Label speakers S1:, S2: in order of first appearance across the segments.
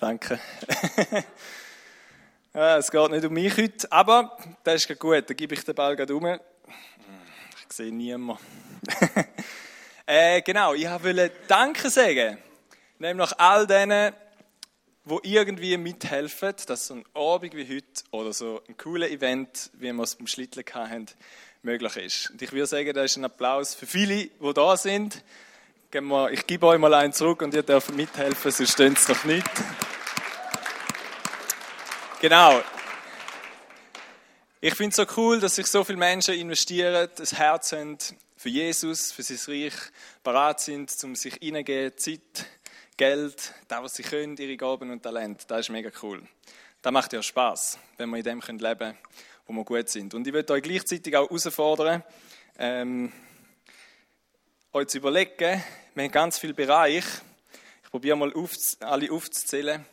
S1: Danke. ja, es geht nicht um mich heute, aber das ist gut. Dann gebe ich den Ball gerade um. Ich sehe niemanden. äh, genau, ich wollte Danke sagen. Nämlich all denen, die irgendwie mithelfen, dass so ein Abend wie heute oder so ein cooles Event, wie wir es beim Schlitteln hatten, möglich ist. Und ich würde sagen, das ist ein Applaus für viele, die da sind. Ich gebe euch mal einen zurück und ihr dürft mithelfen, sonst stehen es doch nicht. Genau. Ich finde es so cool, dass sich so viele Menschen investieren, das Herz haben für Jesus, für sein Reich, bereit sind, um sich hineingeben, Zeit, Geld, das, was sie können, ihre Gaben und Talente. Das ist mega cool. Das macht ja Spaß, wenn wir in dem leben können, wo wir gut sind. Und ich möchte euch gleichzeitig auch herausfordern, ähm, euch zu überlegen, wir haben ganz viele Bereiche. Ich probiere mal auf, alle aufzuzählen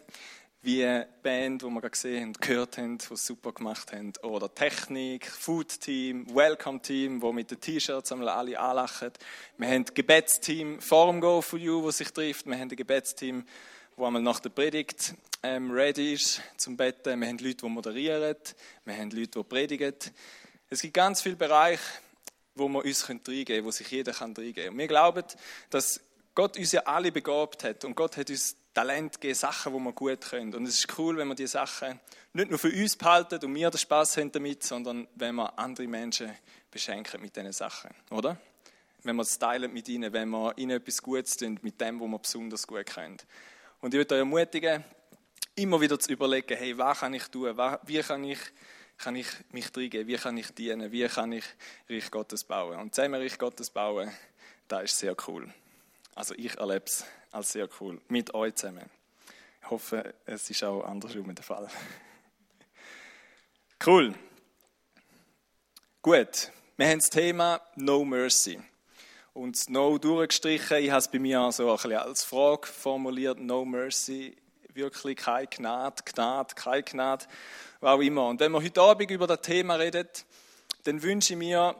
S1: wie Band, wo wir gerade gesehen haben, gehört haben, die es super gemacht haben. Oder Technik, Food Team, Welcome Team, wo mit den T-Shirts alle anlachen. Wir haben ein Gebetsteam Forum Go for You, wo sich trifft. Wir haben ein Gebetsteam, wo einmal nach der Predigt ähm, ready ist zum Betten. Wir haben Leute, die moderieren. Wir haben Leute, die predigen. Es gibt ganz viele Bereiche, wo wir uns reingeben können, wo sich jeder reingeben kann. Und wir glauben, dass Gott uns ja alle begabt hat und Gott hat uns Talent geben, Sachen, die wir gut können. Und es ist cool, wenn wir diese Sachen nicht nur für uns behalten und wir den Spaß haben damit, sondern wenn wir andere Menschen beschenken mit diesen Sachen, oder? Wenn wir es teilen mit ihnen, wenn wir ihnen etwas Gutes tun mit dem, was wir besonders gut können. Und ich würde euch ermutigen, immer wieder zu überlegen, hey, was kann ich tun? Wie kann ich, kann ich mich reingeben? Wie kann ich dienen? Wie kann ich Reich Gottes bauen? Und zusammen Reich Gottes bauen, das ist sehr cool. Also ich erlebe es als sehr cool, mit euch zusammen. Ich hoffe, es ist auch andersrum der Fall. Cool. Gut, wir haben das Thema No Mercy. Und No durchgestrichen, ich habe es bei mir so ein bisschen als Frage formuliert, No Mercy, wirklich keine Gnade, Gnade, keine Gnade, was auch immer. Und wenn wir heute Abend über das Thema reden, dann wünsche ich mir,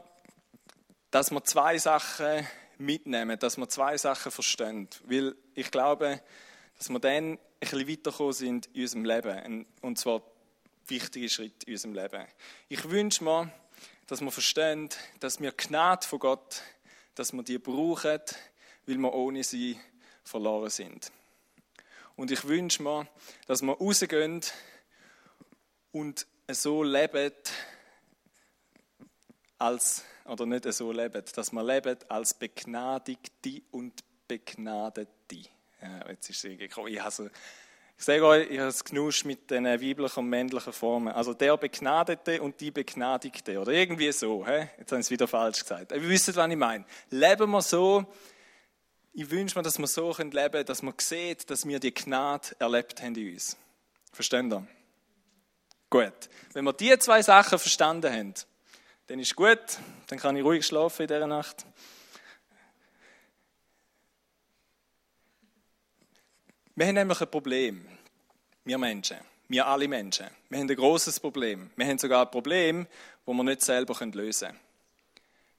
S1: dass wir zwei Sachen mitnehmen, dass wir zwei Sachen verstehen. Weil ich glaube, dass wir dann ein bisschen weitergekommen sind in unserem Leben. Und zwar wichtige Schritt in unserem Leben. Ich wünsche mir, dass wir verstehen, dass wir Gnade von Gott, dass wir die brauchen, weil wir ohne sie verloren sind. Und ich wünsche mir, dass wir rausgehen und so leben, als oder nicht so leben, dass wir leben als Begnadigte und Begnadete. Ja, jetzt ist es gekommen. Ich, also, ich sage euch, ich habe es genuscht mit den weiblichen und männlichen Formen. Also der Begnadete und die Begnadigte. Oder irgendwie so. He? Jetzt haben sie es wieder falsch gesagt. Ihr wisst, was ich meine. Leben wir so, ich wünsche mir, dass wir so leben können, dass man sieht, dass wir die Gnade erlebt haben in uns. Verstehen ihr? Gut. Wenn wir diese zwei Sachen verstanden haben, dann ist gut, dann kann ich ruhig schlafen in dieser Nacht. Wir haben nämlich ein Problem, wir Menschen, wir alle Menschen. Wir haben ein großes Problem. Wir haben sogar ein Problem, das wir nicht selber lösen können.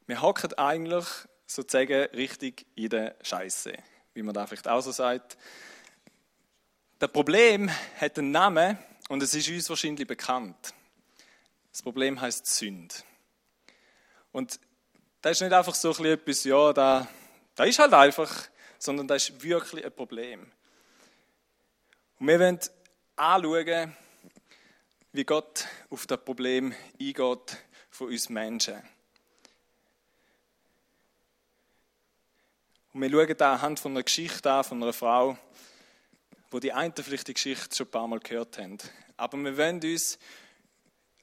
S1: Wir hocken eigentlich sozusagen richtig in der Scheiße, wie man da vielleicht auch so sagt. Das Problem hat einen Namen und es ist uns wahrscheinlich bekannt. Das Problem heißt Sünde. Und das ist nicht einfach so etwas, ja, da, ist halt einfach, sondern das ist wirklich ein Problem. Und wir wollen anschauen, wie Gott auf das Problem eingeht von uns Menschen. Und wir schauen da anhand von einer Geschichte an, von einer Frau, wo die einen vielleicht die Geschichte schon ein paar Mal gehört haben. Aber wir wollen uns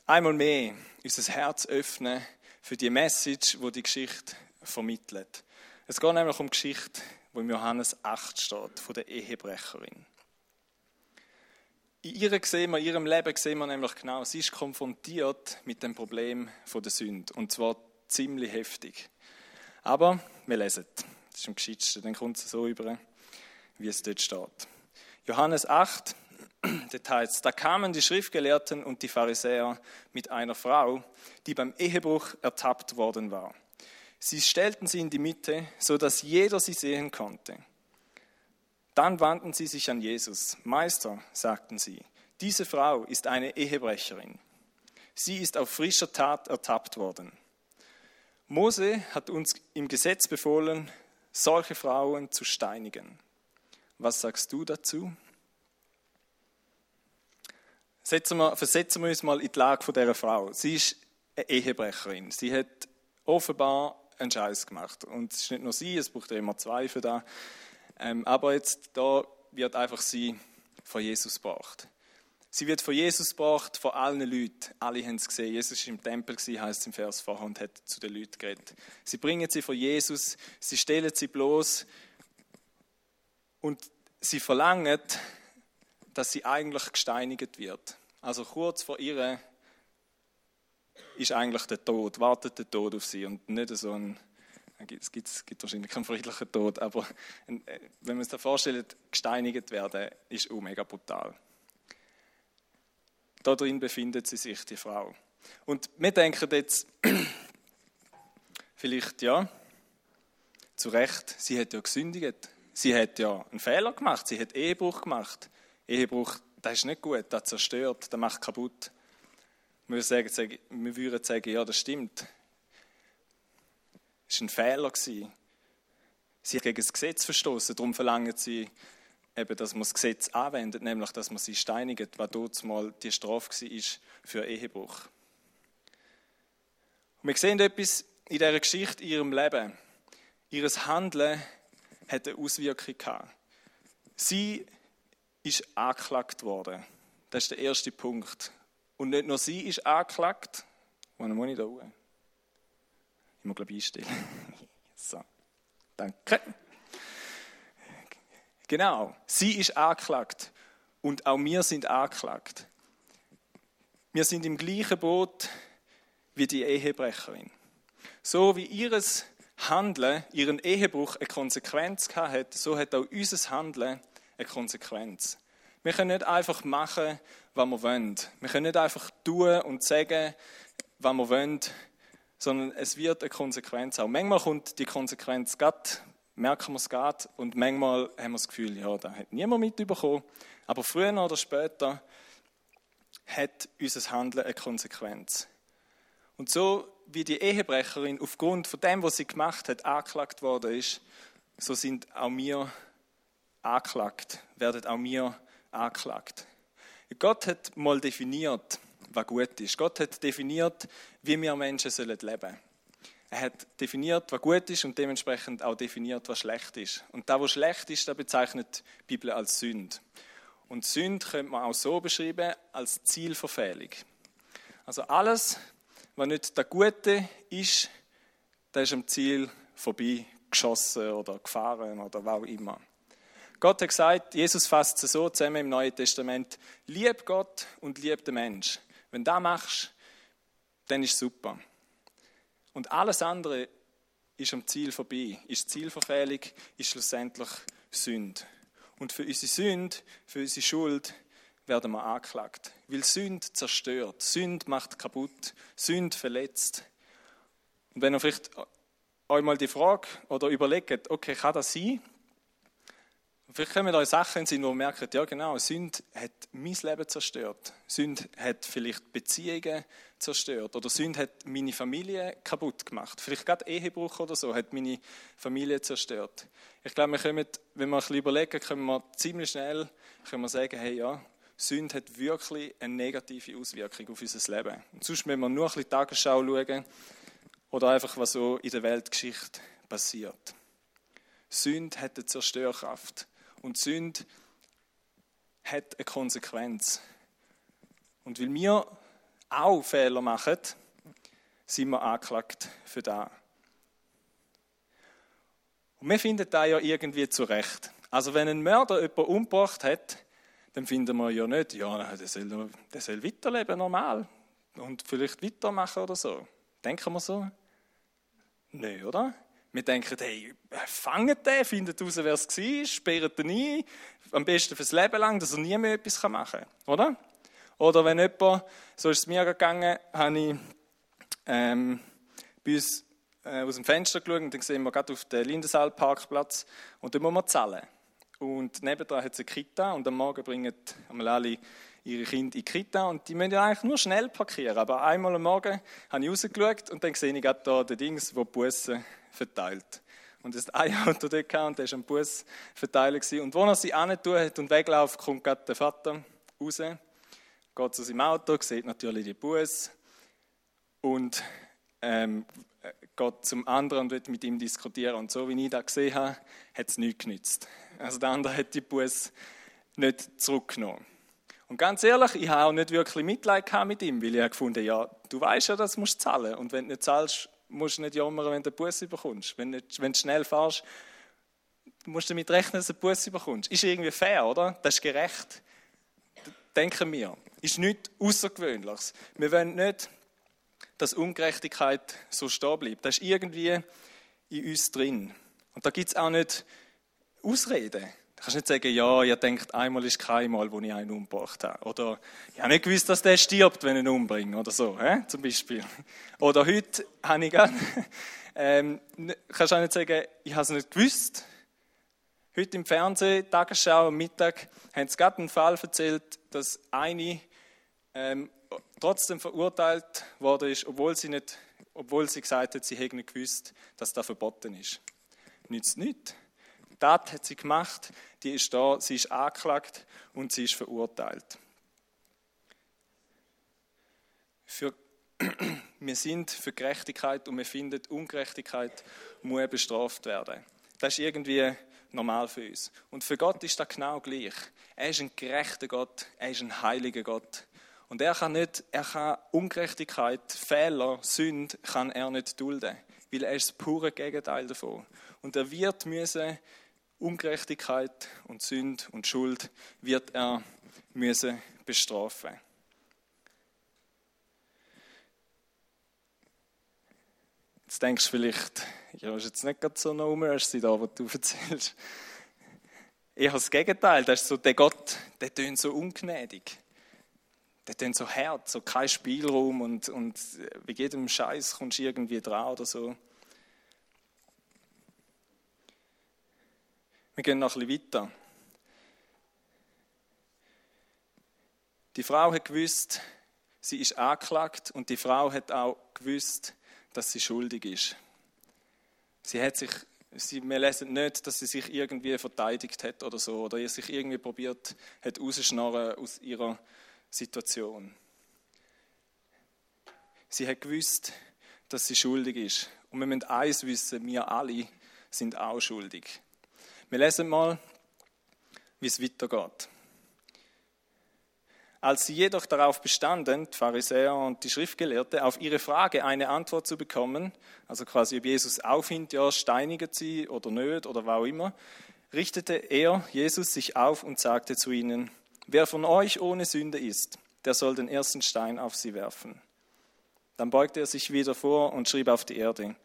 S1: einmal mehr unser Herz öffnen für die Message, wo die, die Geschichte vermittelt. Es geht nämlich um die Geschichte, wo im Johannes 8 steht, von der Ehebrecherin. In ihrem, sehen wir, in ihrem Leben sehen wir nämlich genau, sie ist konfrontiert mit dem Problem der Sünde. Und zwar ziemlich heftig. Aber wir lesen. Das ist am gescheitsten. Dann kommt es so über, wie es dort steht. Johannes 8, Details. Da kamen die Schriftgelehrten und die Pharisäer mit einer Frau, die beim Ehebruch ertappt worden war. Sie stellten sie in die Mitte, so dass jeder sie sehen konnte. Dann wandten sie sich an Jesus. Meister, sagten sie, diese Frau ist eine Ehebrecherin. Sie ist auf frischer Tat ertappt worden. Mose hat uns im Gesetz befohlen, solche Frauen zu steinigen. Was sagst du dazu? Wir, versetzen wir uns mal in die Lage von dieser Frau. Sie ist eine Ehebrecherin. Sie hat offenbar einen Scheiß gemacht. Und es ist nicht nur sie, es braucht ja immer zwei für das. Ähm, aber jetzt da wird einfach sie von Jesus gebracht. Sie wird von Jesus gebracht, von allen Leuten. Alle haben es gesehen. Jesus war im Tempel, heißt es im Vers vorher, und hat zu den Leuten geredet. Sie bringen sie von Jesus, sie stellen sie bloß und sie verlangen, dass sie eigentlich gesteinigt wird. Also kurz vor ihr ist eigentlich der Tod, wartet der Tod auf sie und nicht so ein es gibt, es gibt wahrscheinlich keinen friedlichen Tod, aber äh, wenn man sich da vorstellt, gesteinigt werden, ist auch mega brutal. Da drin befindet sie sich, die Frau. Und wir denken jetzt, vielleicht ja, zu Recht, sie hat ja gesündigt. Sie hat ja einen Fehler gemacht, sie hat Ehebruch gemacht. Ehebruch, das ist nicht gut, das zerstört, das macht kaputt. Wir würden sagen, wir würden sagen ja, das stimmt. Es war ein Fehler. Sie hat gegen das Gesetz verstoßen, darum verlangen sie eben, dass man das Gesetz anwendet, nämlich, dass man sie steinigt, was dort mal die Strafe war für Ehebruch. Und wir sehen etwas in dieser Geschichte, in ihrem Leben. Ihres Handeln hat eine Auswirkung gehabt. Sie ist angeklagt worden. Das ist der erste Punkt. Und nicht nur sie ist angeklagt, Wann muss ich da hoch? Ich muss, glaube ich, einstellen. so, danke. Genau, sie ist angeklagt und auch wir sind angeklagt. Wir sind im gleichen Boot wie die Ehebrecherin. So wie ihres Handeln, ihren Ehebruch eine Konsequenz hat, so hat auch unser Handeln eine Konsequenz. Wir können nicht einfach machen, was wir wollen. Wir können nicht einfach tun und sagen, was wir wollen, sondern es wird eine Konsequenz haben. Manchmal kommt die Konsequenz gerade merken wir es gerade und manchmal haben wir das Gefühl, ja, da hat niemand mitbekommen. Aber früher oder später hat unser Handeln eine Konsequenz. Und so wie die Ehebrecherin aufgrund von dem, was sie gemacht hat, angeklagt worden ist, so sind auch wir angeklagt, werden auch wir angeklagt. Gott hat mal definiert, was gut ist. Gott hat definiert, wie wir Menschen leben sollen. Er hat definiert, was gut ist und dementsprechend auch definiert, was schlecht ist. Und da, was schlecht ist, da bezeichnet die Bibel als Sünd. Und Sünd könnte man auch so beschreiben als Zielverfehlung. Also alles, was nicht das Gute ist, das ist am Ziel vorbei geschossen oder gefahren oder was auch immer. Gott hat gesagt, Jesus fasst es so zusammen im Neuen Testament, lieb Gott und lieb den Mensch. Wenn du das machst, dann ist es super. Und alles andere ist am Ziel vorbei, ist Zielverfehlung, ist schlussendlich Sünde. Und für unsere Sünde, für unsere Schuld werden wir angeklagt. Weil Sünde zerstört, Sünde macht kaputt, Sünde verletzt. Und wenn ihr vielleicht euch mal die Frage oder überlegt, okay, kann das sein? Vielleicht kommen euch Sachen in Sinn, wo ihr merkt, ja genau, Sünde hat mein Leben zerstört. Sünde hat vielleicht Beziehungen zerstört. Oder Sünde hat meine Familie kaputt gemacht. Vielleicht gerade Ehebruch oder so hat meine Familie zerstört. Ich glaube, wir können, wenn wir ein bisschen überlegen, können wir ziemlich schnell können wir sagen, hey ja, Sünde hat wirklich eine negative Auswirkung auf unser Leben. Und sonst müssen wir nur ein bisschen Tagesschau schauen oder einfach, was so in der Weltgeschichte passiert. Sünde hat eine Zerstörkraft. Und Sünde hat eine Konsequenz. Und weil wir auch Fehler machen, sind wir angeklagt für das. Und wir finden da ja irgendwie zurecht. Also wenn ein Mörder jemanden umgebracht hat, dann finden wir ja nicht, ja, der soll, der soll weiterleben, normal. Und vielleicht weitermachen oder so. Denken wir so? Nein, oder? Wir denken, hey, fangt den, findet raus, wer es war, sperrt ihn ein, am besten fürs Leben lang, dass er nie mehr etwas machen kann, oder? Oder wenn jemand, so ist es mir gegangen, habe ich ähm, bei uns äh, aus dem Fenster geschaut und dann sehen wir gerade auf den Lindensaal-Parkplatz und dann muss man zahlen. und nebenan hat es eine Kita und am Morgen bringen einmal alle ihre Kinder in die Kita und die müssen ja eigentlich nur schnell parkieren. Aber einmal am Morgen habe ich rausgeschaut und dann sehe ich gerade da den Dings, wo die Busse verteilt. Und es ein Auto dort und der war am Bus verteilen. Und wo er sie tun hat und wegläuft, kommt gerade der Vater raus, geht zu seinem Auto, sieht natürlich die Bus und ähm, geht zum anderen und wird mit ihm diskutieren. Und so wie ich das gesehen habe, hat es nichts genützt. Also der andere hat die Bus nicht zurückgenommen. Und ganz ehrlich, ich habe auch nicht wirklich Mitleid mit ihm, weil ich habe gefunden, ja, du weißt ja, dass du zahlen musst. Und wenn du nicht zahlst, musst du nicht jammern, wenn du einen Bus bekommst. Wenn, nicht, wenn du schnell fährst, musst du damit rechnen, dass du einen Bus bekommst. Ist irgendwie fair, oder? Das ist gerecht. Denken wir. Ist nichts Außergewöhnliches. Wir wollen nicht, dass Ungerechtigkeit so stehen bleibt. Das ist irgendwie in uns drin. Und da gibt es auch nicht Ausreden. Kannst nicht sagen, ja, ihr denkt, einmal ist kein Mal, wo ich einen umgebracht habe. Oder, ich habe nicht gewusst, dass der stirbt, wenn ich ihn umbringe. Oder so, he? zum Beispiel. Oder heute habe ich gerne, ähm, kannst auch nicht sagen, ich habe es nicht gewusst. Heute im Fernsehen, Tagesschau, am Mittag, haben sie gerade einen Fall erzählt, dass eine ähm, trotzdem verurteilt worden ist, obwohl sie, nicht, obwohl sie gesagt hat, sie hätte nicht gewusst, dass das verboten ist. Nützt nichts. Tat hat sie gemacht, die ist da, sie ist angeklagt und sie ist verurteilt. Für, wir sind für Gerechtigkeit und wir finden, Ungerechtigkeit muss bestraft werden. Das ist irgendwie normal für uns. Und für Gott ist das genau gleich. Er ist ein gerechter Gott, er ist ein heiliger Gott. Und er kann nicht, er kann Ungerechtigkeit, Fehler, Sünde kann er nicht dulden, weil er ist das pure Gegenteil davon. Und er wird müssen Ungerechtigkeit und Sünde und Schuld wird er müssen bestrafen. Jetzt denkst du vielleicht, ja, ist jetzt nicht gerade so No Mercy da, was du erzählst. Ich habe das Gegenteil, das ist so, der Gott, der tönt so ungnädig. Der tönt so hart, so kein Spielraum und, und wie jedem Scheiß kommst du irgendwie dran oder so. Wir gehen noch ein bisschen weiter. Die Frau hat gewusst, sie ist angeklagt und die Frau hat auch gewusst, dass sie schuldig ist. Sie hat sich, sie, wir lesen nicht, dass sie sich irgendwie verteidigt hat oder so, oder sich irgendwie probiert hat rauszuschnarren aus ihrer Situation. Sie hat gewusst, dass sie schuldig ist. Und wir müssen eins wissen, wir alle sind auch schuldig. Wir lesen mal, wie es weitergeht. Als sie jedoch darauf bestanden, die Pharisäer und die Schriftgelehrte, auf ihre Frage eine Antwort zu bekommen, also quasi ob Jesus aufhint, ja, steinigen sie oder nicht oder was auch immer, richtete er, Jesus, sich auf und sagte zu ihnen, wer von euch ohne Sünde ist, der soll den ersten Stein auf sie werfen. Dann beugte er sich wieder vor und schrieb auf die Erde.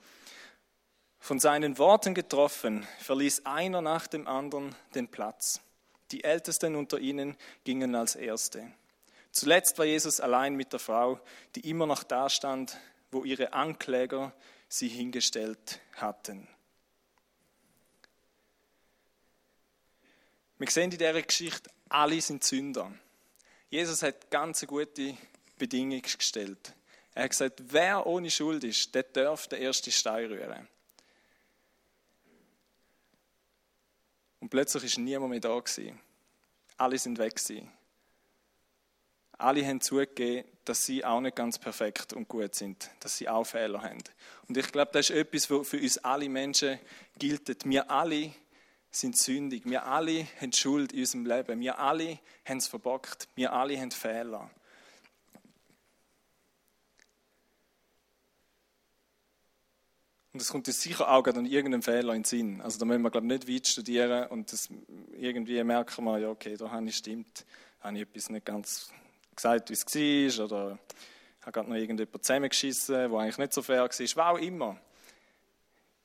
S1: Von seinen Worten getroffen, verließ einer nach dem anderen den Platz. Die Ältesten unter ihnen gingen als Erste. Zuletzt war Jesus allein mit der Frau, die immer noch da stand, wo ihre Ankläger sie hingestellt hatten. Wir sehen in dieser Geschichte, alle sind Sünder. Jesus hat ganz gute Bedingungen gestellt. Er hat gesagt, wer ohne Schuld ist, der darf den ersten Stein rühren. Und plötzlich ist niemand mehr da gewesen. Alle sind weg gewesen. Alle haben zugegeben, dass sie auch nicht ganz perfekt und gut sind, dass sie auch Fehler haben. Und ich glaube, das ist etwas, was für uns alle Menschen gilt. Wir alle sind sündig. Wir alle haben Schuld in unserem Leben. Wir alle haben es verbockt. Wir alle haben Fehler. Und es kommt uns sicher auch an irgendeinen Fehler in den Sinn. Also da müssen wir, glaube ich, nicht weit studieren und das irgendwie merken wir, ja, okay, da habe ich stimmt, habe ich etwas nicht ganz gesagt, wie es war, oder habe gerade noch irgendjemand zusammengeschissen, wo eigentlich nicht so fair war, was auch immer.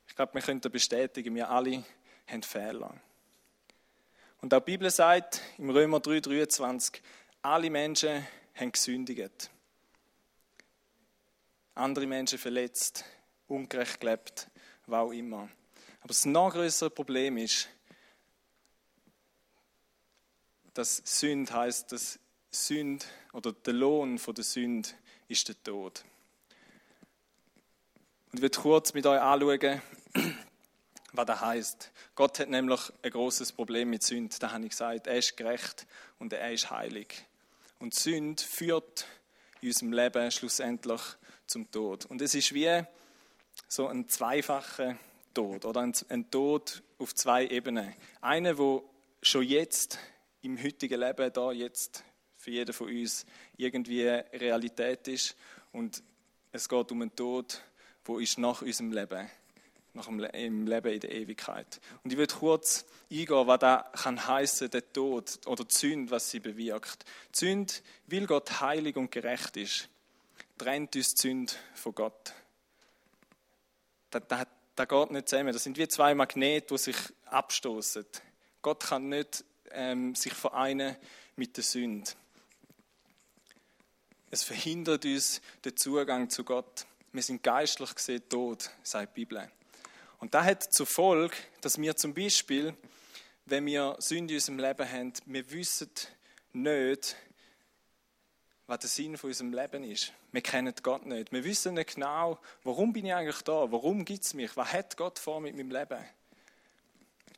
S1: Ich glaube, wir könnten bestätigen, wir alle haben Fehler. Und auch die Bibel sagt im Römer 3,23, alle Menschen haben gesündigt. Andere Menschen verletzt, ungerecht gelebt, was auch immer. Aber das noch größere Problem ist, dass Sünd heißt, dass Sünd oder der Lohn von der Sünde ist der Tod. Und ich will kurz mit euch anschauen, was das heißt. Gott hat nämlich ein großes Problem mit Sünd. Da habe ich gesagt, er ist gerecht und er ist heilig. Und Sünd führt in unserem Leben schlussendlich zum Tod. Und es ist wie so ein zweifacher Tod oder ein, Tod auf zwei Ebenen. Eine, wo schon jetzt im heutigen Leben da jetzt für jeden von uns irgendwie Realität ist und es geht um einen Tod, wo ist nach unserem Leben, nach dem im Leben in der Ewigkeit. Und ich würde kurz eingehen, was da kann heißen, der Tod oder die Sünde, was sie bewirkt. Die Sünde, weil Gott heilig und gerecht ist, trennt uns die Sünde von Gott. Das, das, das geht nicht zusammen. Das sind wie zwei Magnete, die sich abstoßen. Gott kann nicht ähm, sich vereinen mit der Sünde. Es verhindert uns den Zugang zu Gott. Wir sind geistlich gesehen tot, sagt die Bibel. Und das hat zur Folge, dass wir zum Beispiel, wenn wir Sünde in unserem Leben haben, wir wissen nicht, was der Sinn von unserem Leben ist. Wir kennen Gott nicht. Wir wissen nicht genau, warum bin ich eigentlich da? Warum gibt es mich? Was hat Gott vor mit meinem Leben?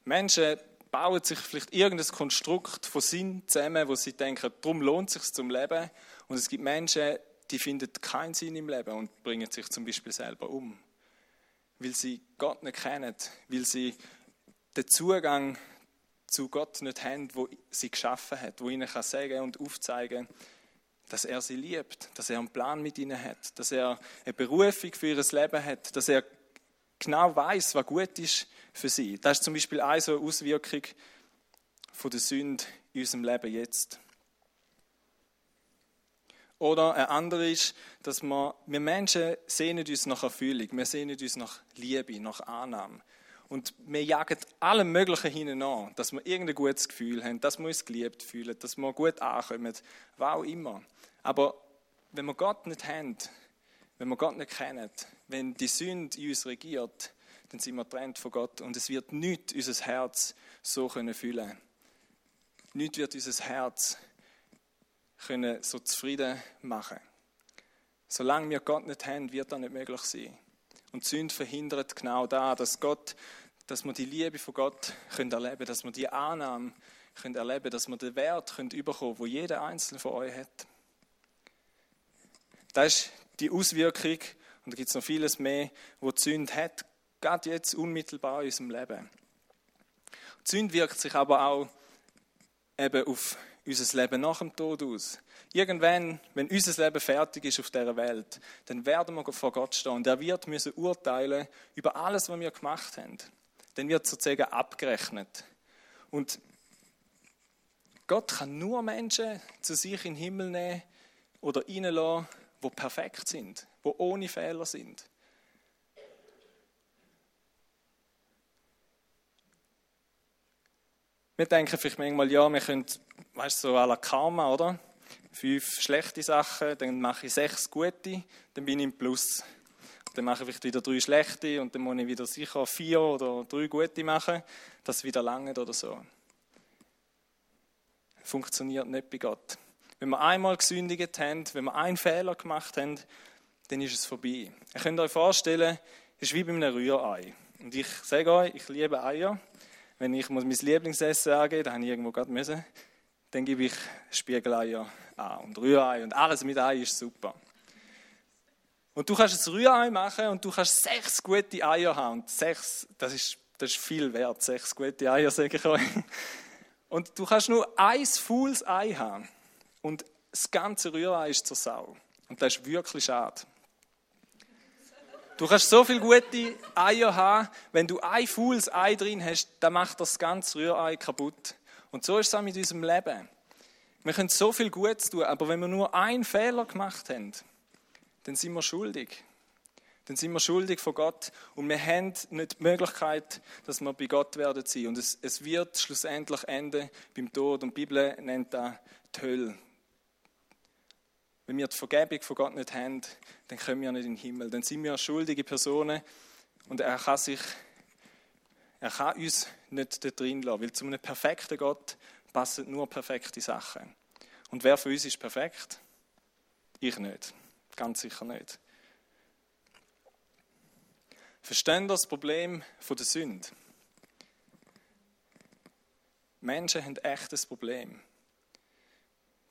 S1: Menschen bauen sich vielleicht irgendein Konstrukt von Sinn zusammen, wo sie denken, darum lohnt es sich zum Leben. Und es gibt Menschen, die finden keinen Sinn im Leben und bringen sich zum Beispiel selber um. Weil sie Gott nicht kennen, weil sie den Zugang zu Gott nicht haben, wo sie geschaffen hat, wo ihnen kann sagen und aufzeigen, dass er sie liebt, dass er einen Plan mit ihnen hat, dass er eine Berufung für ihr Leben hat, dass er genau weiß, was gut ist für sie. Das ist zum Beispiel eine so Auswirkung von der Sünde in unserem Leben jetzt. Oder eine andere ist, dass wir, wir Menschen sehnen uns nach Erfüllung, wir sehnen uns nach Liebe, nach Annahme. Und wir jagen allem Möglichen hinein dass wir irgendein gutes Gefühl haben, dass wir uns geliebt fühlen, dass wir gut ankommen, was auch immer. Aber wenn wir Gott nicht haben, wenn wir Gott nicht kennen, wenn die Sünde in uns regiert, dann sind wir getrennt von Gott und es wird nichts unser Herz so können füllen. Nichts wird unser Herz können so zufrieden machen. Solange wir Gott nicht haben, wird das nicht möglich sein. Und Sünde verhindert genau da, dass Gott, dass wir die Liebe von Gott können erleben, dass wir die Annahme können erleben, dass wir den Wert können bekommen, wo jeder einzelne von euch hat. Das ist die Auswirkung und da gibt es noch vieles mehr, wo die Sünde hat, gerade jetzt unmittelbar in unserem Leben. Die Sünde wirkt sich aber auch eben auf unser Leben nach dem Tod aus. Irgendwann, wenn unser Leben fertig ist auf dieser Welt, dann werden wir vor Gott stehen und er wird müssen urteilen über alles, was wir gemacht haben. Dann wird sozusagen abgerechnet. Und Gott kann nur Menschen zu sich in den Himmel nehmen oder reinlassen, die perfekt sind, die ohne Fehler sind. Wir denken vielleicht manchmal, ja, wir können, weißt du, so à la Karma, oder? Fünf schlechte Sachen, dann mache ich sechs gute, dann bin ich im Plus. Dann mache ich vielleicht wieder drei schlechte und dann muss ich wieder sicher vier oder drei gute machen, dass es wieder lange oder so. Funktioniert nicht bei Gott. Wenn wir einmal gesündigt haben, wenn wir einen Fehler gemacht haben, dann ist es vorbei. Ihr könnt euch vorstellen, es ist wie bei einem Rührei. Und ich sage euch, ich liebe Eier wenn ich mein Lieblingsessen angeben, da habe ich irgendwo gerade müssen, dann gebe ich Spiegeleier an und Rührei und alles mit Ei ist super. Und du kannst ein Rührei machen und du kannst sechs gute Eier haben. Und sechs, das ist, das ist viel wert, sechs gute Eier, sage ich euch. Und du kannst nur ein faules Ei haben. Und das ganze Rührei ist zur Sau. Und das ist wirklich schade. Du kannst so viele gute Eier haben, wenn du ein faules Ei drin hast, dann macht das ganze Rührei kaputt. Und so ist es auch mit unserem Leben. Wir können so viel Gutes tun, aber wenn wir nur einen Fehler gemacht haben, dann sind wir schuldig. Dann sind wir schuldig vor Gott und wir haben nicht die Möglichkeit, dass wir bei Gott werden sein. Und es, es wird schlussendlich enden beim Tod. Und die Bibel nennt das die Hölle. Wenn wir die Vergebung von Gott nicht haben, dann kommen wir nicht in den Himmel. Dann sind wir schuldige Personen und er kann sich, er kann uns nicht da drin lassen, weil zu einem perfekten Gott passen nur perfekte Sachen. Und wer von uns ist perfekt? Ich nicht. Ganz sicher nicht. Verstehen das Problem der Sünde? Menschen haben echt ein Problem.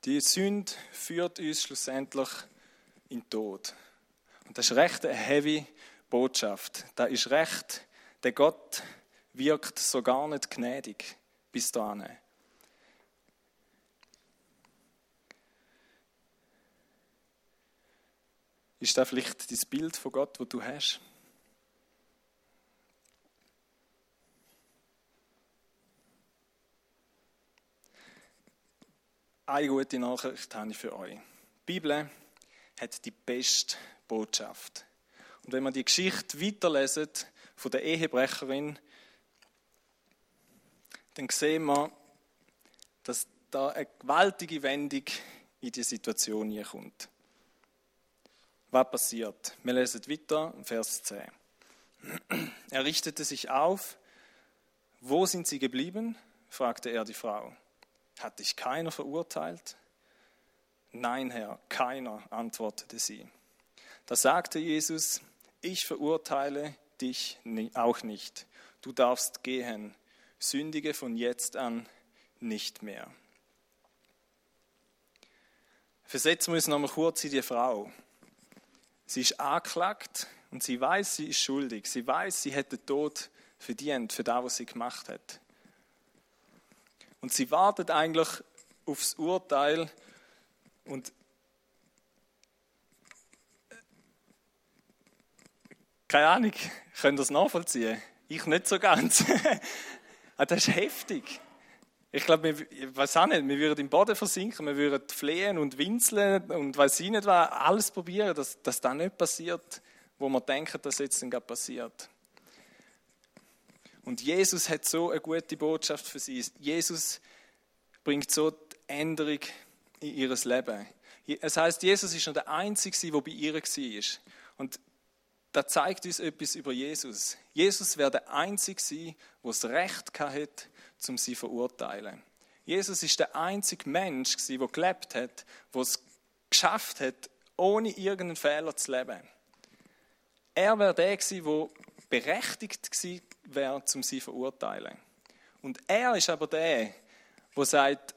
S1: Die Sünde führt uns schlussendlich in den Tod. Und das ist recht eine heavy Botschaft. Das ist recht, der Gott wirkt so gar nicht gnädig bis dahin. Ist das vielleicht das Bild von Gott, das du hast? Eine gute Nachricht habe ich für euch. Die Bibel hat die beste Botschaft. Und wenn man die Geschichte weiterlesen von der Ehebrecherin, dann sehen wir, dass da eine gewaltige Wendung in die Situation hier kommt. Was passiert? Wir lesen weiter, Vers 10. Er richtete sich auf. Wo sind sie geblieben? fragte er die Frau. Hat dich keiner verurteilt? Nein, Herr, keiner, antwortete sie. Da sagte Jesus, ich verurteile dich auch nicht. Du darfst gehen, sündige von jetzt an nicht mehr. Versetzen wir uns nochmal kurz in die Frau. Sie ist angeklagt und sie weiß, sie ist schuldig. Sie weiß, sie hat den Tod verdient für das, was sie gemacht hat. Und sie wartet eigentlich aufs Urteil und keine Ahnung, können das nachvollziehen? Ich nicht so ganz. Ah, das ist heftig. Ich glaube, ich weiß auch nicht, wir würden im Boden versinken, wir würden flehen und winseln und weiß ich nicht was, alles probieren, dass, dass das nicht passiert, wo wir denken, dass jetzt dann passiert. Und Jesus hat so eine gute Botschaft für sie. Jesus bringt so die Änderung in ihr Leben. Es heißt, Jesus ist noch der Einzige, der bei ihr war. Und das zeigt uns etwas über Jesus. Jesus wäre der Einzige der das Recht hatte, um sie zu verurteilen. Jesus ist der einzige Mensch, der gelebt hat, der es geschafft hat, ohne irgendeinen Fehler zu leben. Er wäre der der berechtigt gewesen wäre, um sie zu verurteilen. Und er ist aber der, der sagt,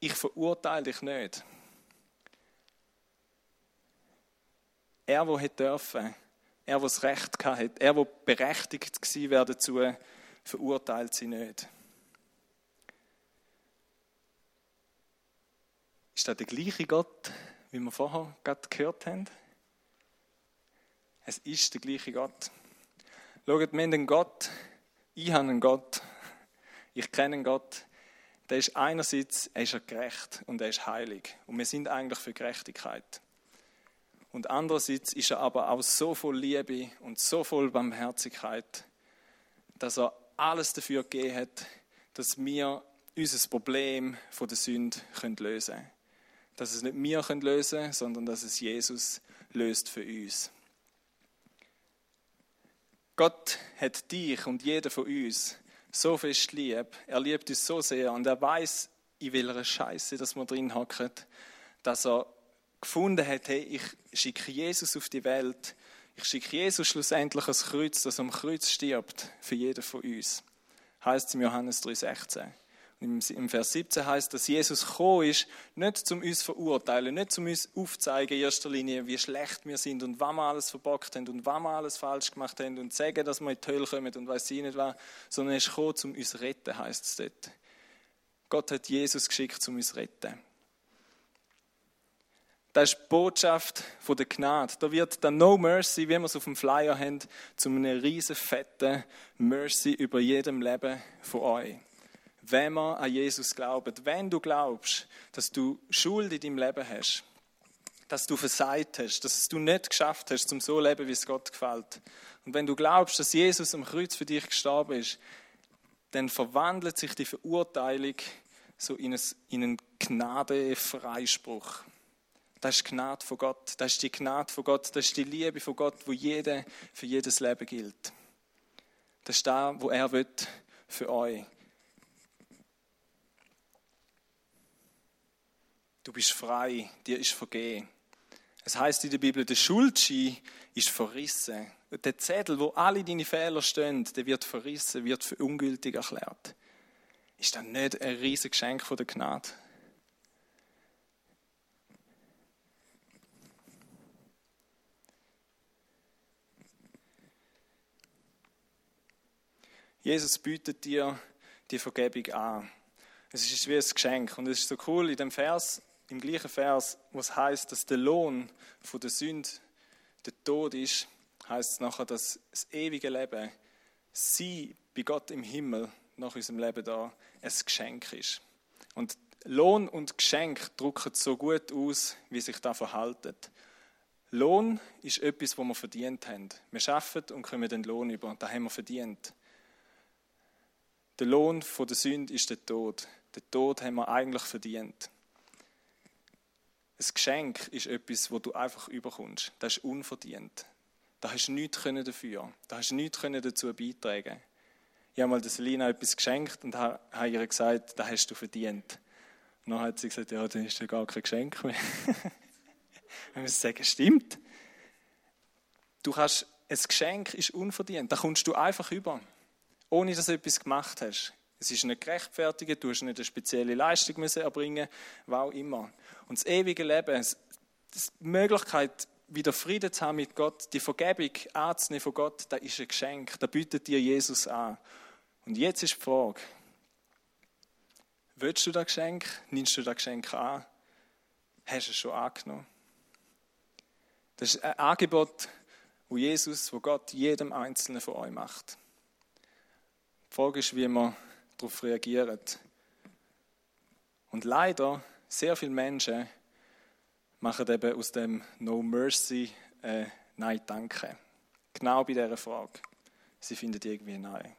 S1: ich verurteile dich nicht. Er, der hätte dürfen, er, der das Recht hatte, er, der berechtigt gewesen wäre dazu, verurteilt sie nicht. Ist das der gleiche Gott, wie wir vorher gerade gehört haben? Es ist der gleiche Gott. Schaut, wir haben einen Gott, ich habe einen Gott, ich kenne einen Gott, der ist einerseits er ist gerecht und er ist heilig. Und wir sind eigentlich für Gerechtigkeit. Und andererseits ist er aber auch so voll Liebe und so voll Barmherzigkeit, dass er alles dafür gegeben hat, dass wir unser Problem von der Sünde lösen können. Dass es nicht wir lösen können, sondern dass es Jesus löst für uns. Gott hat dich und jeder von uns so fest lieb. Er liebt uns so sehr und er weiß, in welcher Scheiße dass wir drin hocken, dass er gefunden hat, hey, ich schicke Jesus auf die Welt. Ich schicke Jesus schlussendlich ans Kreuz, dass er am Kreuz stirbt für jeden von uns. Heißt es im Johannes 3,16. Im Vers 17 heißt, dass Jesus gekommen ist, nicht zum uns verurteilen, nicht zum uns aufzeigen in erster Linie, wie schlecht wir sind und was wir alles verbockt haben und was wir alles falsch gemacht haben und sagen, dass wir in die Hölle kommen und weiß ich nicht was, sondern er ist gekommen, um uns zu retten, heißt es dort. Gott hat Jesus geschickt, um uns zu retten. Das ist die Botschaft der Gnade. Da wird dann No Mercy, wie wir es auf dem Flyer haben, zu einer riesen fetten Mercy über jedem Leben von euch wenn wir an Jesus glauben. Wenn du glaubst, dass du Schuld in deinem Leben hast, dass du versagt hast, dass es du nicht geschafft hast, zum so leben, wie es Gott gefällt. Und wenn du glaubst, dass Jesus am Kreuz für dich gestorben ist, dann verwandelt sich die Verurteilung so in, ein, in einen Gnadefreispruch. Das ist die Gnade von Gott. Das ist die Gnade von Gott. Das ist die Liebe von Gott, wo jede für jedes Leben gilt. Das ist da, wo er will für euch. Du bist frei, dir ist vergeben. Es heißt in der Bibel, der Schuldschein ist verrissen. Der Zettel, wo alle deine Fehler stehen, der wird verrissen, wird für ungültig erklärt. Ist das nicht ein riesiges Geschenk von der Gnade? Jesus bietet dir die Vergebung an. Es ist wie ein Geschenk. Und es ist so cool in dem Vers, im gleichen Vers, wo es heißt, dass der Lohn von der Sünde der Tod ist, heißt es nachher, dass das ewige Leben, sie bei Gott im Himmel nach unserem Leben da, ein Geschenk ist. Und Lohn und Geschenk drücken so gut aus, wie sich da verhalten. Lohn ist etwas, wo wir verdient haben. Wir arbeiten und kommen den Lohn über. Da haben wir verdient. Der Lohn von der Sünde ist der Tod. Den Tod haben wir eigentlich verdient. Ein Geschenk ist etwas, wo du einfach überkommst. Das ist unverdient. Da hast du nichts dafür. Da hast du nichts dazu beitragen. Ich habe mal der Selina etwas geschenkt und habe ihr gesagt, das hast du verdient. Und dann hat sie gesagt, ja, dann ist ja gar kein Geschenk mehr. Wir müssen sagen, stimmt. Du kannst, ein Geschenk ist unverdient. Da kommst du einfach über ohne dass du etwas gemacht hast. Es ist nicht gerechtfertigt, du hast nicht eine spezielle Leistung müssen erbringen, was auch immer. Und das ewige Leben, die Möglichkeit, wieder Frieden zu haben mit Gott, die Vergebung anzunehmen von Gott, das ist ein Geschenk. Da bietet dir Jesus an. Und jetzt ist die Frage, willst du das Geschenk? Nimmst du das Geschenk an? Hast du es schon angenommen? Das ist ein Angebot, wo Jesus, wo Gott jedem Einzelnen von euch macht. Die Frage ist, wie man darauf reagiert. Und leider, sehr viele Menschen machen eben aus dem No Mercy äh, Nein, danke. Genau bei dieser Frage. Sie finden irgendwie Nein.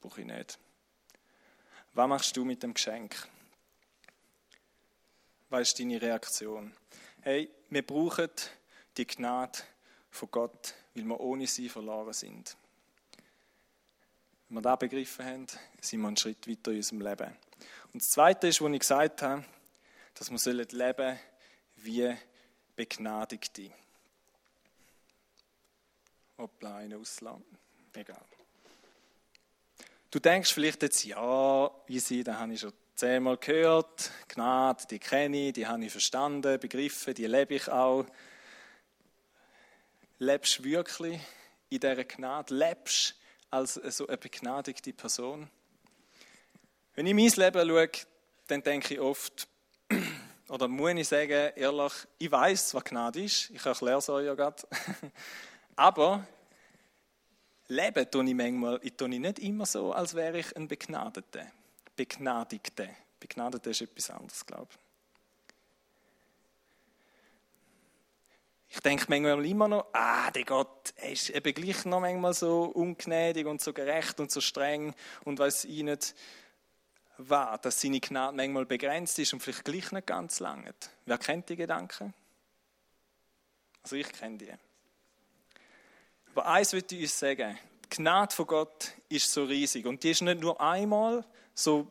S1: Brauche ich nicht. Was machst du mit dem Geschenk? Was ist deine Reaktion? Hey, wir brauchen die Gnade von Gott, weil wir ohne sie verloren sind. Wenn wir das begriffen haben, sind wir einen Schritt weiter in unserem Leben. Und das Zweite ist, was ich gesagt habe, dass wir leben sollen wie Begnadigte. Hoppla, eine auslassen. Egal. Du denkst vielleicht jetzt, ja, easy, da habe ich schon zehnmal gehört. Gnade, die kenne ich, die habe ich verstanden, begriffen, die lebe ich auch. Lebst du wirklich in dieser Gnade? Lebst als so eine begnadigte Person. Wenn ich mein Leben schaue, dann denke ich oft, oder muss ich sagen, ehrlich, ich weiß, was Gnade ist. Ich erkläre es euch ja gerade. Aber leben tue ich manchmal ich tue nicht immer so, als wäre ich ein Begnadeter. Begnadigter. Begnadeter ist etwas anderes, glaube ich. Ich denke manchmal immer noch, ah, der Gott ist eben gleich noch manchmal so ungnädig und so gerecht und so streng und weiß ich nicht, was, dass seine Gnade manchmal begrenzt ist und vielleicht gleich nicht ganz lange. Wer kennt die Gedanken? Also ich kenne die. Aber eins würde ich uns sagen, die Gnade von Gott ist so riesig und die ist nicht nur einmal so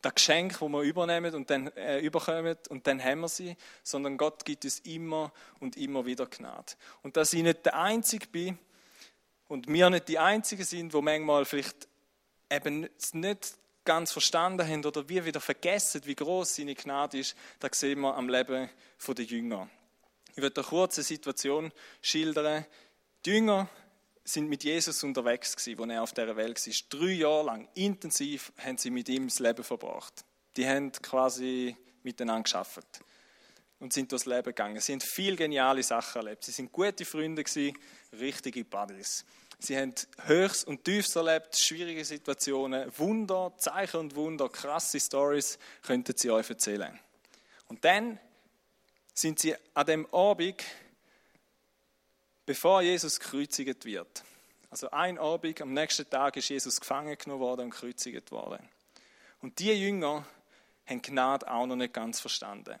S1: das Geschenk, das wir übernehmen und dann äh, überkommen und dann haben wir sie, sondern Gott gibt uns immer und immer wieder Gnade. Und dass ich nicht der Einzige bin und wir nicht die Einzigen sind, wo manchmal vielleicht eben nicht ganz verstanden haben oder wir wieder vergessen, wie groß seine Gnade ist, da sehen wir am Leben der Jünger. Ich werde eine kurze Situation schildern. Die Jünger sind mit Jesus unterwegs gewesen, als er auf der Welt war. Drei Jahre lang, intensiv, haben sie mit ihm das Leben verbracht. Die haben quasi miteinander geschafft und sind durchs Leben gegangen. Sie haben viele geniale Sachen erlebt. Sie sind gute Freunde gewesen, richtige Buddies. Sie haben Höchst und Tiefs erlebt, schwierige Situationen, Wunder, Zeichen und Wunder, krasse Stories könnten sie euch erzählen. Und dann sind sie an dem Abend bevor Jesus gekreuzigt wird. Also ein Abend, am nächsten Tag ist Jesus gefangen genommen worden und gekreuzigt worden. Und die Jünger haben Gnade auch noch nicht ganz verstanden.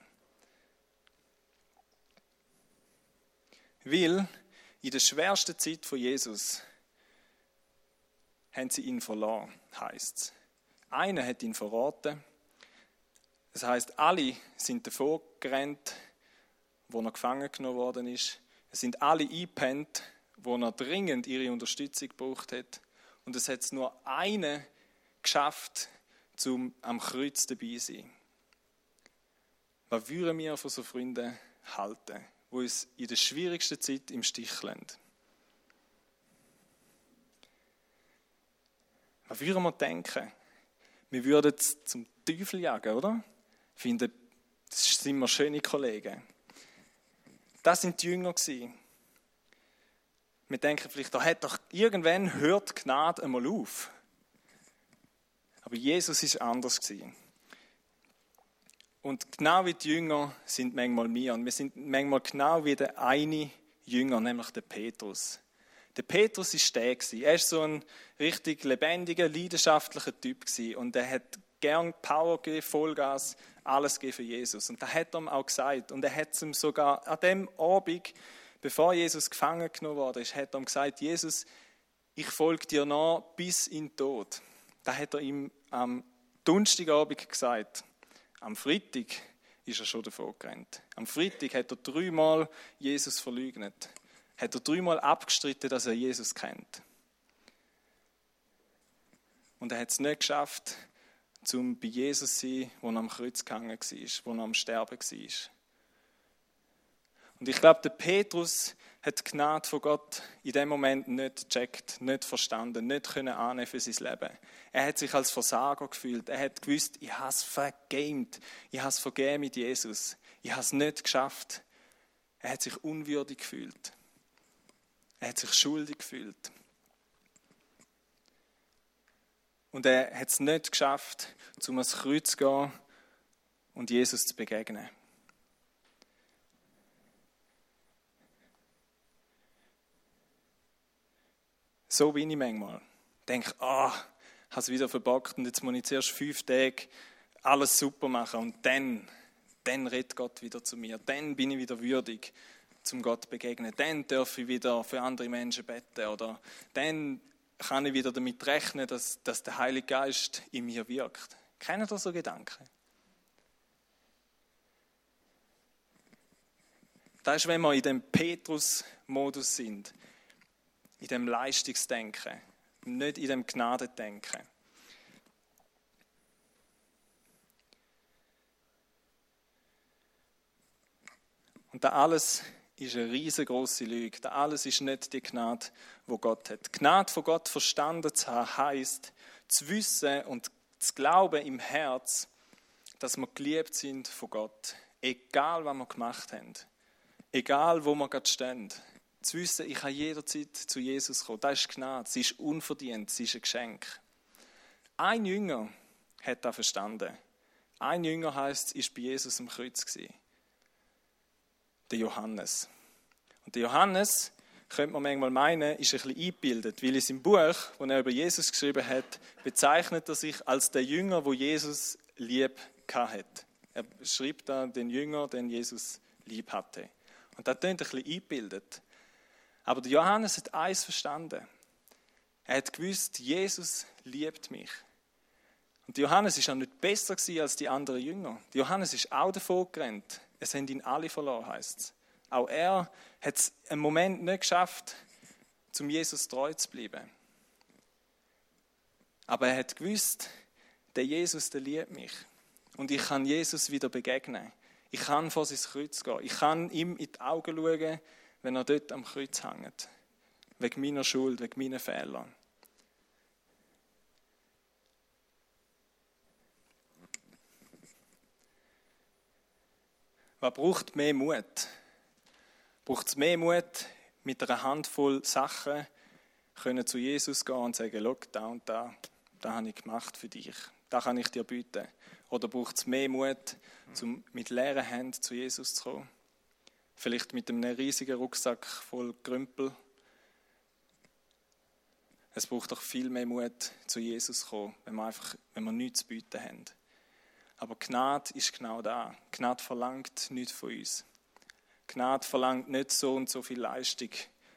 S1: Weil in der schwersten Zeit von Jesus haben sie ihn verloren, heißt es. Einer hat ihn verraten. Das heißt, alle sind davor gerannt, wo er gefangen genommen worden ist. Sind alle eingepennt, wo er dringend ihre Unterstützung gebraucht hat. Und es hat nur eine geschafft, zum am Kreuz dabei zu sein. Was würden wir von so Freunden halten, wo uns in der schwierigsten Zeit im Stich lassen? Was würden wir denken? Wir würden es zum Teufel jagen, oder? Ich finde, das sind wir schöne Kollegen. Das sind die Jünger gewesen. Wir denken vielleicht, da hat doch irgendwann hört Gnade einmal auf. Aber Jesus ist anders gewesen. Und genau wie die Jünger sind manchmal wir. Und wir sind manchmal genau wie der eine Jünger, nämlich der Petrus. Der Petrus ist der gewesen. Er ist so ein richtig lebendiger, leidenschaftlicher Typ gewesen. Und er hat gern Power gegeben, Vollgas, alles gegeben für Jesus. Und das hat er ihm auch gesagt. Und er hat es ihm sogar an dem Abend, bevor Jesus gefangen genommen wurde, hat er ihm gesagt, Jesus, ich folge dir nach bis in den Tod. Das hat er ihm am Donnerstagabend gesagt. Am Freitag ist er schon davor gerannt. Am Freitag hat er dreimal Jesus verleugnet. Hat er dreimal abgestritten, dass er Jesus kennt. Und er hat es nicht geschafft, zum bei Jesus zu sein, wo am Kreuz gehangen war, wo am Sterben war. Und ich glaube, der Petrus hat die Gnade von Gott in dem Moment nicht gecheckt, nicht verstanden, nicht können annehmen für sein Leben. Er hat sich als Versager gefühlt. Er hat gewusst, ich habe es vergamed. Ich habe es vergeben mit Jesus. Ich habe es nicht geschafft. Er hat sich unwürdig gefühlt. Er hat sich schuldig gefühlt. Und er hat es nicht geschafft, zum ans Kreuz zu gehen und Jesus zu begegnen. So bin ich manchmal. Ich denke, ah, oh, habe es wieder verbockt und jetzt muss ich zuerst fünf Tage alles super machen und dann, dann redet Gott wieder zu mir. Dann bin ich wieder würdig, zum Gott begegnen. Dann darf ich wieder für andere Menschen beten oder dann kann ich wieder damit rechnen, dass, dass der Heilige Geist in mir wirkt. Kennen ihr so Gedanken? Das ist, wenn wir in dem Petrus-Modus sind, in dem Leistungsdenken, nicht in dem Gnadendenken. Und da alles ist eine riesengroße Lüge. Das alles ist nicht die Gnade, wo Gott hat. Die Gnade von Gott verstanden zu haben, heisst, zu wissen und zu glauben im Herz, dass wir geliebt sind von Gott. Egal, was wir gemacht haben. Egal, wo wir gerade stehen. Zu wissen, ich kann jederzeit zu Jesus kommen. Das ist Gnade. Sie ist unverdient. Sie ist ein Geschenk. Ein Jünger hat das verstanden. Ein Jünger heißt, ist bei Jesus am Kreuz gewesen der Johannes. Und der Johannes, könnte man manchmal meinen, ist ein bisschen eingebildet, weil in seinem Buch, das er über Jesus geschrieben hat, bezeichnet er sich als der Jünger, wo Jesus lieb hat. Er schreibt da den Jünger, den Jesus lieb hatte. Und das klingt ein bisschen eingebildet. Aber der Johannes hat eins verstanden. Er hat gewusst, Jesus liebt mich. Und Johannes ist auch nicht besser als die anderen Jünger. Johannes ist auch davor gerannt. Es haben ihn alle verloren, heißt es. Auch er hat es einen Moment nicht geschafft, zum Jesus treu zu bleiben. Aber er hat gewusst, der Jesus, der liebt mich. Und ich kann Jesus wieder begegnen. Ich kann vor sein Kreuz gehen. Ich kann ihm in die Augen schauen, wenn er dort am Kreuz hängt. Wegen meiner Schuld, wegen meiner Fehler. Was braucht mehr Mut? Braucht es mehr Mut, mit einer Handvoll Sachen können zu Jesus gehen und sagen, schau, da und da, da habe ich gemacht für dich, da kann ich dir bieten. Oder braucht es mehr Mut, um mit leeren Händen zu Jesus zu kommen? Vielleicht mit einem riesigen Rucksack voll Krümpel. Es braucht doch viel mehr Mut, zu Jesus zu kommen, wenn wir einfach, wenn wir nichts zu bieten haben. Aber Gnade ist genau da. Gnade verlangt nichts von uns. Gnade verlangt nicht so und so viel Leistung,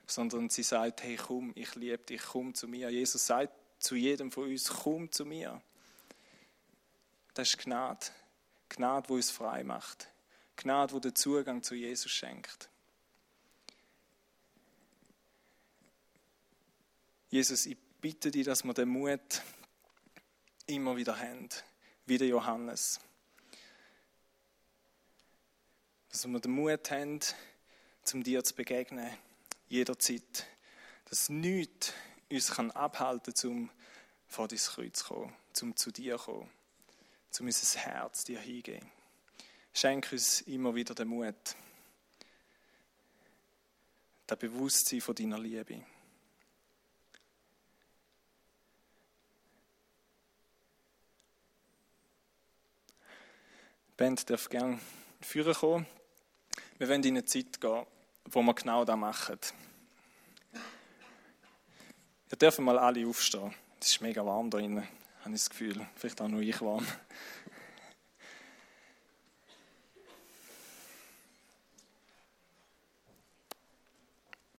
S1: sondern sie sagt, hey, komm, ich liebe dich, komm zu mir. Jesus sagt zu jedem von uns, komm zu mir. Das ist Gnade. Gnade, die uns frei macht. Gnade, die den Zugang zu Jesus schenkt. Jesus, ich bitte dich, dass wir den Mut immer wieder haben, wie der Johannes. Dass wir den Mut haben, zum dir zu begegnen, jederzeit. Dass nichts uns kann abhalten kann, um vor dein Kreuz zu kommen, um zu dir zu kommen, um unser Herz dir hingehen. Schenk uns immer wieder den Mut, das Bewusstsein von deiner Liebe. Band darf gerne führen kommen. Wir wollen in eine Zeit gehen, wo wir genau das machen. Ihr dürfen mal alle aufstehen. Es ist mega warm da drinnen, habe ich das Gefühl. Vielleicht auch nur ich warm.